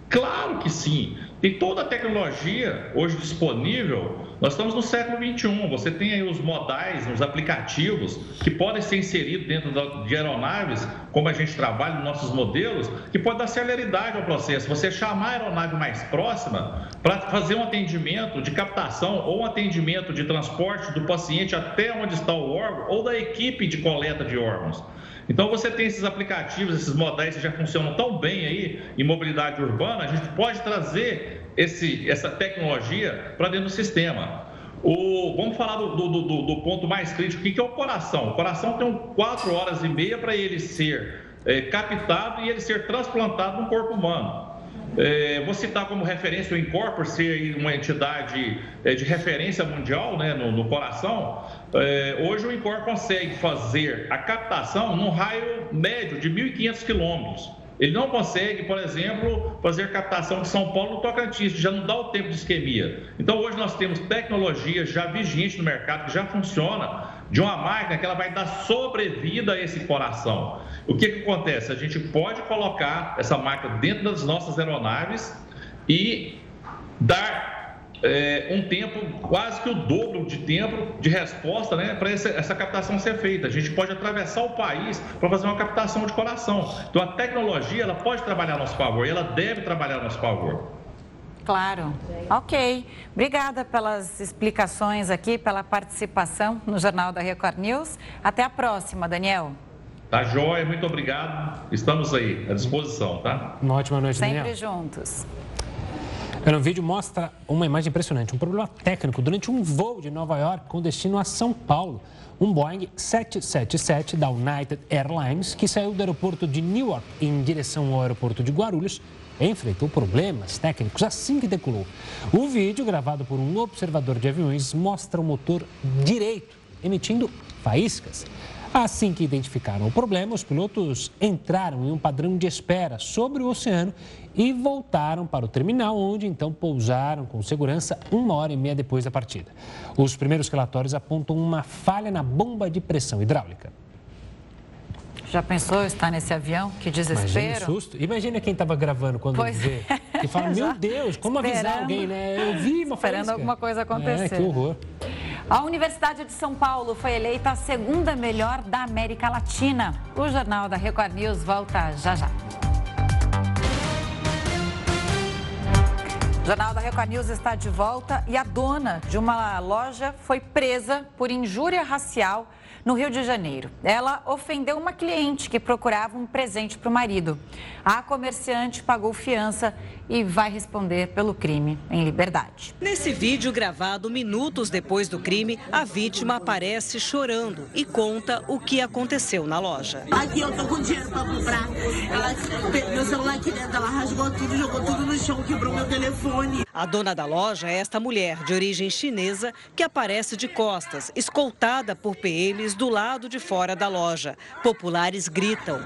Claro que sim. Tem toda a tecnologia hoje disponível. Nós estamos no século 21. Você tem aí os modais, os aplicativos que podem ser inseridos dentro de aeronaves, como a gente trabalha nos nossos modelos, que pode dar celeridade ao processo. Você chamar a aeronave mais próxima para fazer um atendimento de captação ou um atendimento de transporte do paciente até onde está o órgão ou da equipe de coleta de órgãos. Então você tem esses aplicativos, esses modais que já funcionam tão bem aí em mobilidade urbana, a gente pode trazer esse, essa tecnologia para dentro do sistema. O, vamos falar do, do, do, do, ponto mais crítico, que é o coração. O coração tem quatro horas e meia para ele ser é, captado e ele ser transplantado no corpo humano. É, vou citar como referência o Incorpor, ser uma entidade é, de referência mundial né, no, no coração. É, hoje o Incorpor consegue fazer a captação num raio médio de 1.500 quilômetros. Ele não consegue, por exemplo, fazer captação de São Paulo no Tocantins, que já não dá o tempo de isquemia. Então, hoje nós temos tecnologia já vigente no mercado, que já funciona, de uma máquina que ela vai dar sobrevida a esse coração. O que, que acontece? A gente pode colocar essa máquina dentro das nossas aeronaves e dar é, um tempo, quase que o dobro de tempo de resposta né, para essa, essa, captação ser feita. A gente pode atravessar o país para fazer uma captação de coração. Então a tecnologia ela pode trabalhar a nosso favor e ela deve trabalhar a nosso favor. Claro. Ok. Obrigada pelas explicações aqui, pela participação no Jornal da Record News. Até a próxima, Daniel. Tá joia, muito obrigado. Estamos aí à disposição, tá? Uma ótima noite, Sempre Daniel. juntos. O vídeo mostra uma imagem impressionante, um problema técnico durante um voo de Nova York com destino a São Paulo. Um Boeing 777 da United Airlines, que saiu do aeroporto de Newark em direção ao aeroporto de Guarulhos, enfrentou problemas técnicos assim que decolou. O vídeo, gravado por um observador de aviões, mostra o motor direito emitindo faíscas. Assim que identificaram o problema, os pilotos entraram em um padrão de espera sobre o oceano e voltaram para o terminal, onde então pousaram com segurança uma hora e meia depois da partida. Os primeiros relatórios apontam uma falha na bomba de pressão hidráulica. Já pensou estar nesse avião? Que desespero. Imagina susto. Imagina quem estava gravando quando pois vê. É. E fala, meu Deus, como avisar alguém, né? Eu vi uma Esperando faísca. alguma coisa acontecer. É, que horror. A Universidade de São Paulo foi eleita a segunda melhor da América Latina. O Jornal da Record News volta já já. Jornal da Record News está de volta e a dona de uma loja foi presa por injúria racial no Rio de Janeiro. Ela ofendeu uma cliente que procurava um presente para o marido. A comerciante pagou fiança e vai responder pelo crime em liberdade. Nesse vídeo gravado minutos depois do crime, a vítima aparece chorando e conta o que aconteceu na loja. Aqui eu tô com dinheiro para comprar. Ela meu celular aqui dentro, ela rasgou tudo, jogou tudo no chão, quebrou meu telefone. A dona da loja é esta mulher de origem chinesa que aparece de costas, escoltada por PMs do lado de fora da loja. Populares gritam.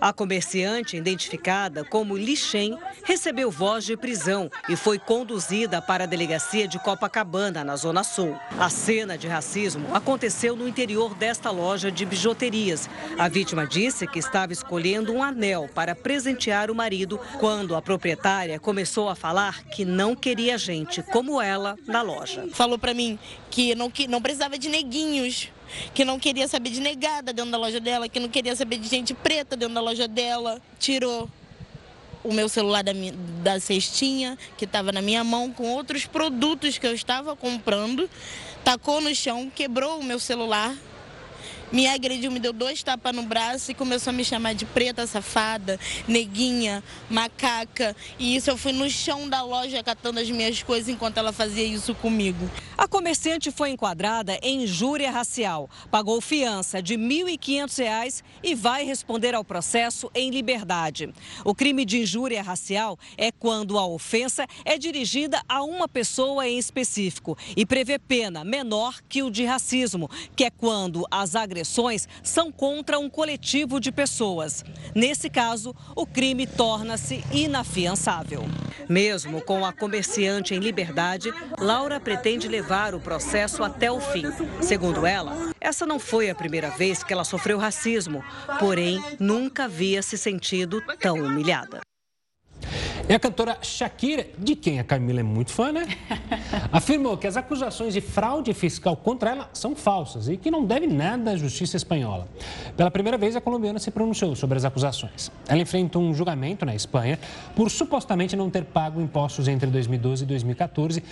A comerciante, identificada como Li Shen, recebeu voz de prisão e foi conduzida para a delegacia de Copacabana, na Zona Sul. A cena de racismo aconteceu no interior desta loja de bijuterias. A vítima disse que estava escolhendo um anel para presentear o marido quando a proprietária começou a falar que não queria gente como ela na loja. Falou para mim que não, que não precisava de neguinhos que não queria saber de negada dentro da loja dela, que não queria saber de gente preta dentro da loja dela. Tirou o meu celular da, da cestinha, que estava na minha mão, com outros produtos que eu estava comprando, tacou no chão, quebrou o meu celular, me agrediu, me deu dois tapas no braço e começou a me chamar de preta safada, neguinha, macaca. E isso eu fui no chão da loja catando as minhas coisas enquanto ela fazia isso comigo. A comerciante foi enquadrada em injúria racial, pagou fiança de R$ 1.500 e vai responder ao processo em liberdade. O crime de injúria racial é quando a ofensa é dirigida a uma pessoa em específico e prevê pena menor que o de racismo, que é quando as agressões agressões são contra um coletivo de pessoas. Nesse caso, o crime torna-se inafiançável. Mesmo com a comerciante em liberdade, Laura pretende levar o processo até o fim. Segundo ela, essa não foi a primeira vez que ela sofreu racismo, porém nunca havia se sentido tão humilhada. E a cantora Shakira, de quem a Camila é muito fã, né? Afirmou que as acusações de fraude fiscal contra ela são falsas e que não deve nada à justiça espanhola. Pela primeira vez, a colombiana se pronunciou sobre as acusações. Ela enfrenta um julgamento na Espanha por supostamente não ter pago impostos entre 2012 e 2014,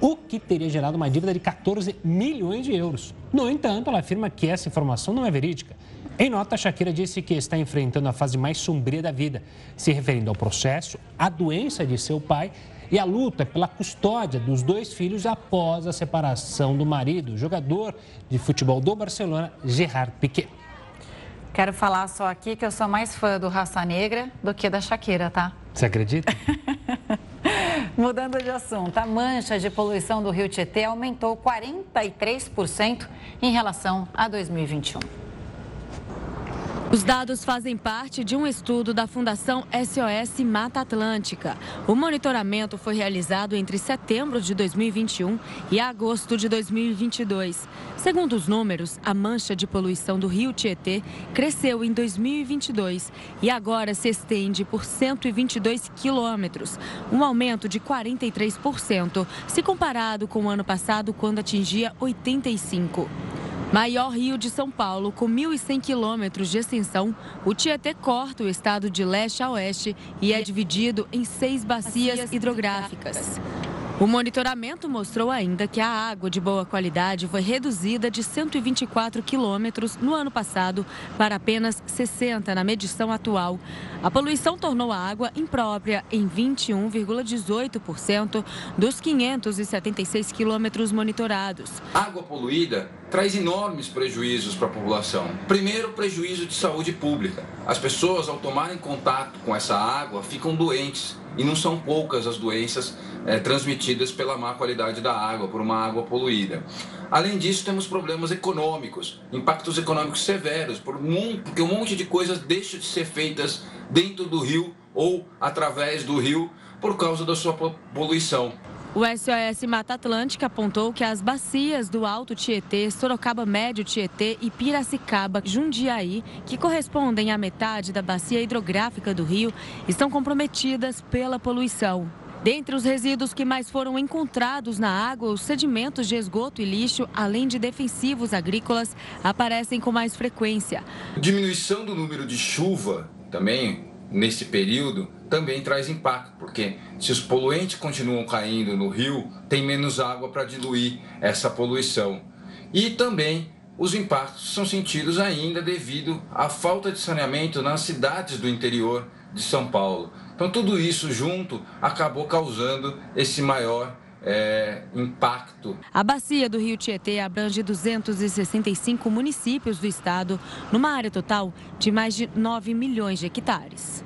o que teria gerado uma dívida de 14 milhões de euros. No entanto, ela afirma que essa informação não é verídica em nota, Shakira disse que está enfrentando a fase mais sombria da vida, se referindo ao processo, à doença de seu pai e à luta pela custódia dos dois filhos após a separação do marido, jogador de futebol do Barcelona, Gerard Piquet. Quero falar só aqui que eu sou mais fã do Raça Negra do que da Shakira, tá? Você acredita? Mudando de assunto, a mancha de poluição do Rio Tietê aumentou 43% em relação a 2021. Os dados fazem parte de um estudo da Fundação SOS Mata Atlântica. O monitoramento foi realizado entre setembro de 2021 e agosto de 2022. Segundo os números, a mancha de poluição do rio Tietê cresceu em 2022 e agora se estende por 122 quilômetros, um aumento de 43% se comparado com o ano passado, quando atingia 85. Maior rio de São Paulo, com 1.100 quilômetros de extensão, o Tietê corta o estado de leste a oeste e é dividido em seis bacias hidrográficas. O monitoramento mostrou ainda que a água de boa qualidade foi reduzida de 124 quilômetros no ano passado para apenas 60 na medição atual. A poluição tornou a água imprópria em 21,18% dos 576 quilômetros monitorados. Água poluída traz enormes prejuízos para a população. Primeiro, prejuízo de saúde pública. As pessoas, ao tomarem contato com essa água, ficam doentes e não são poucas as doenças é, transmitidas pela má qualidade da água, por uma água poluída. Além disso, temos problemas econômicos, impactos econômicos severos, por um, porque um monte de coisas deixam de ser feitas dentro do rio ou através do rio por causa da sua poluição. O SOS Mata Atlântica apontou que as bacias do Alto Tietê, Sorocaba Médio Tietê e Piracicaba, Jundiaí, que correspondem à metade da bacia hidrográfica do rio, estão comprometidas pela poluição. Dentre os resíduos que mais foram encontrados na água, os sedimentos de esgoto e lixo, além de defensivos agrícolas, aparecem com mais frequência. Diminuição do número de chuva também nesse período também traz impacto, porque se os poluentes continuam caindo no rio, tem menos água para diluir essa poluição. E também os impactos são sentidos ainda devido à falta de saneamento nas cidades do interior de São Paulo. Então, tudo isso junto acabou causando esse maior é, impacto. A bacia do Rio Tietê abrange 265 municípios do estado, numa área total de mais de 9 milhões de hectares.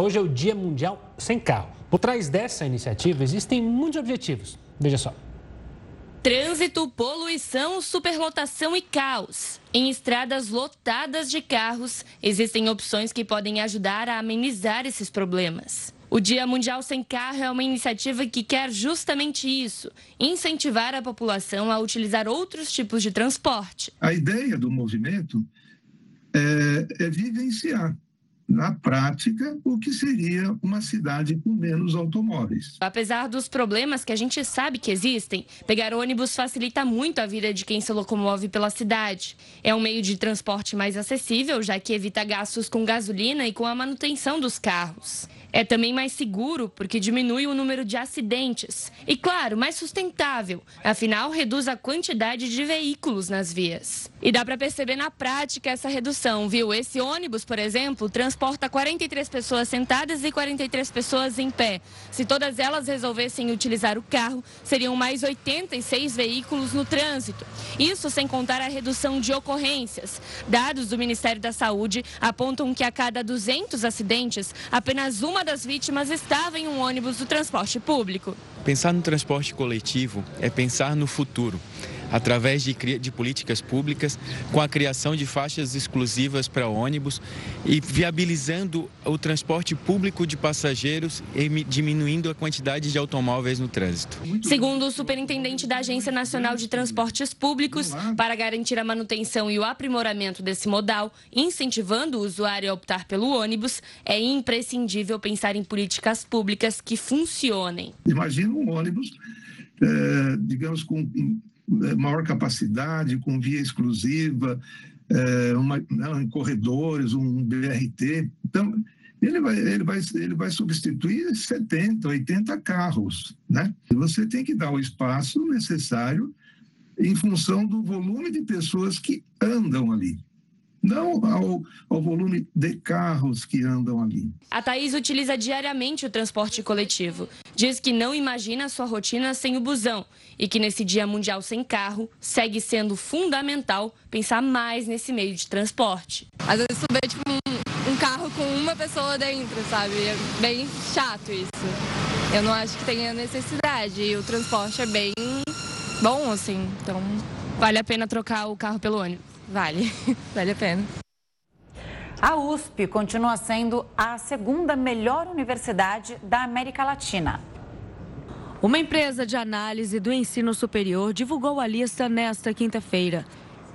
Hoje é o Dia Mundial Sem Carro. Por trás dessa iniciativa existem muitos objetivos. Veja só. Trânsito, poluição, superlotação e caos. Em estradas lotadas de carros, existem opções que podem ajudar a amenizar esses problemas. O Dia Mundial Sem Carro é uma iniciativa que quer justamente isso: incentivar a população a utilizar outros tipos de transporte. A ideia do movimento é, é vivenciar na prática, o que seria uma cidade com menos automóveis. Apesar dos problemas que a gente sabe que existem, pegar ônibus facilita muito a vida de quem se locomove pela cidade. É um meio de transporte mais acessível, já que evita gastos com gasolina e com a manutenção dos carros. É também mais seguro porque diminui o número de acidentes. E, claro, mais sustentável, afinal, reduz a quantidade de veículos nas vias. E dá para perceber na prática essa redução, viu? Esse ônibus, por exemplo, transporta 43 pessoas sentadas e 43 pessoas em pé. Se todas elas resolvessem utilizar o carro, seriam mais 86 veículos no trânsito. Isso sem contar a redução de ocorrências. Dados do Ministério da Saúde apontam que a cada 200 acidentes, apenas uma das vítimas estava em um ônibus do transporte público. Pensar no transporte coletivo é pensar no futuro através de, de, políticas públicas, com a criação de faixas exclusivas para ônibus e viabilizando o transporte público de passageiros e diminuindo a quantidade de automóveis no trânsito. Segundo o superintendente da Agência Nacional de Transportes Públicos, para garantir a manutenção e o aprimoramento desse modal, incentivando o usuário a optar pelo ônibus, é imprescindível pensar em políticas públicas que funcionem. Imagina um ônibus, é, digamos, com maior capacidade, com via exclusiva, é, uma, não, em corredores, um BRT. Então, ele vai, ele, vai, ele vai substituir 70, 80 carros. Né? Você tem que dar o espaço necessário em função do volume de pessoas que andam ali não ao, ao, volume de carros que andam ali. A Thaís utiliza diariamente o transporte coletivo. Diz que não imagina a sua rotina sem o busão e que nesse Dia Mundial Sem Carro segue sendo fundamental pensar mais nesse meio de transporte. Às vezes tu vê tipo, um, um carro com uma pessoa dentro, sabe? É bem chato isso. Eu não acho que tenha necessidade e o transporte é bem bom, assim, então... Vale a pena trocar o carro pelo ônibus? Vale, vale a pena. A USP continua sendo a segunda melhor universidade da América Latina. Uma empresa de análise do ensino superior divulgou a lista nesta quinta-feira.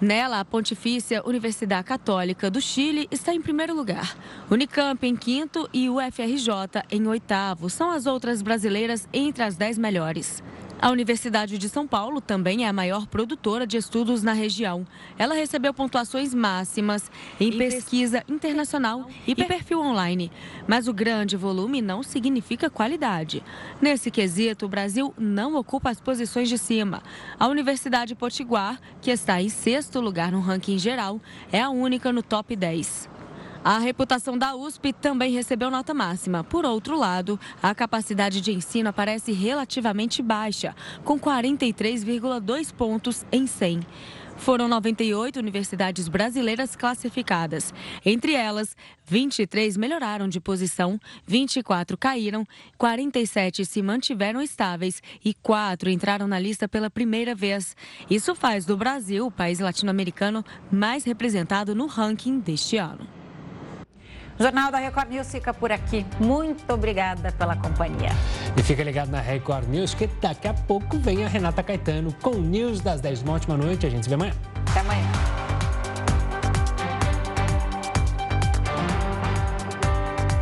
Nela, a Pontifícia Universidade Católica do Chile está em primeiro lugar. Unicamp em quinto e o FRJ em oitavo. São as outras brasileiras entre as dez melhores. A Universidade de São Paulo também é a maior produtora de estudos na região. Ela recebeu pontuações máximas em pesquisa internacional e perfil online. Mas o grande volume não significa qualidade. Nesse quesito, o Brasil não ocupa as posições de cima. A Universidade Potiguar, que está em sexto lugar no ranking geral, é a única no top 10. A reputação da USP também recebeu nota máxima. Por outro lado, a capacidade de ensino aparece relativamente baixa, com 43,2 pontos em 100. Foram 98 universidades brasileiras classificadas. Entre elas, 23 melhoraram de posição, 24 caíram, 47 se mantiveram estáveis e 4 entraram na lista pela primeira vez. Isso faz do Brasil o país latino-americano mais representado no ranking deste ano. O Jornal da Record News fica por aqui. Muito obrigada pela companhia. E fica ligado na Record News que daqui a pouco vem a Renata Caetano com o News das 10. Uma ótima noite. A gente se vê amanhã. Até amanhã.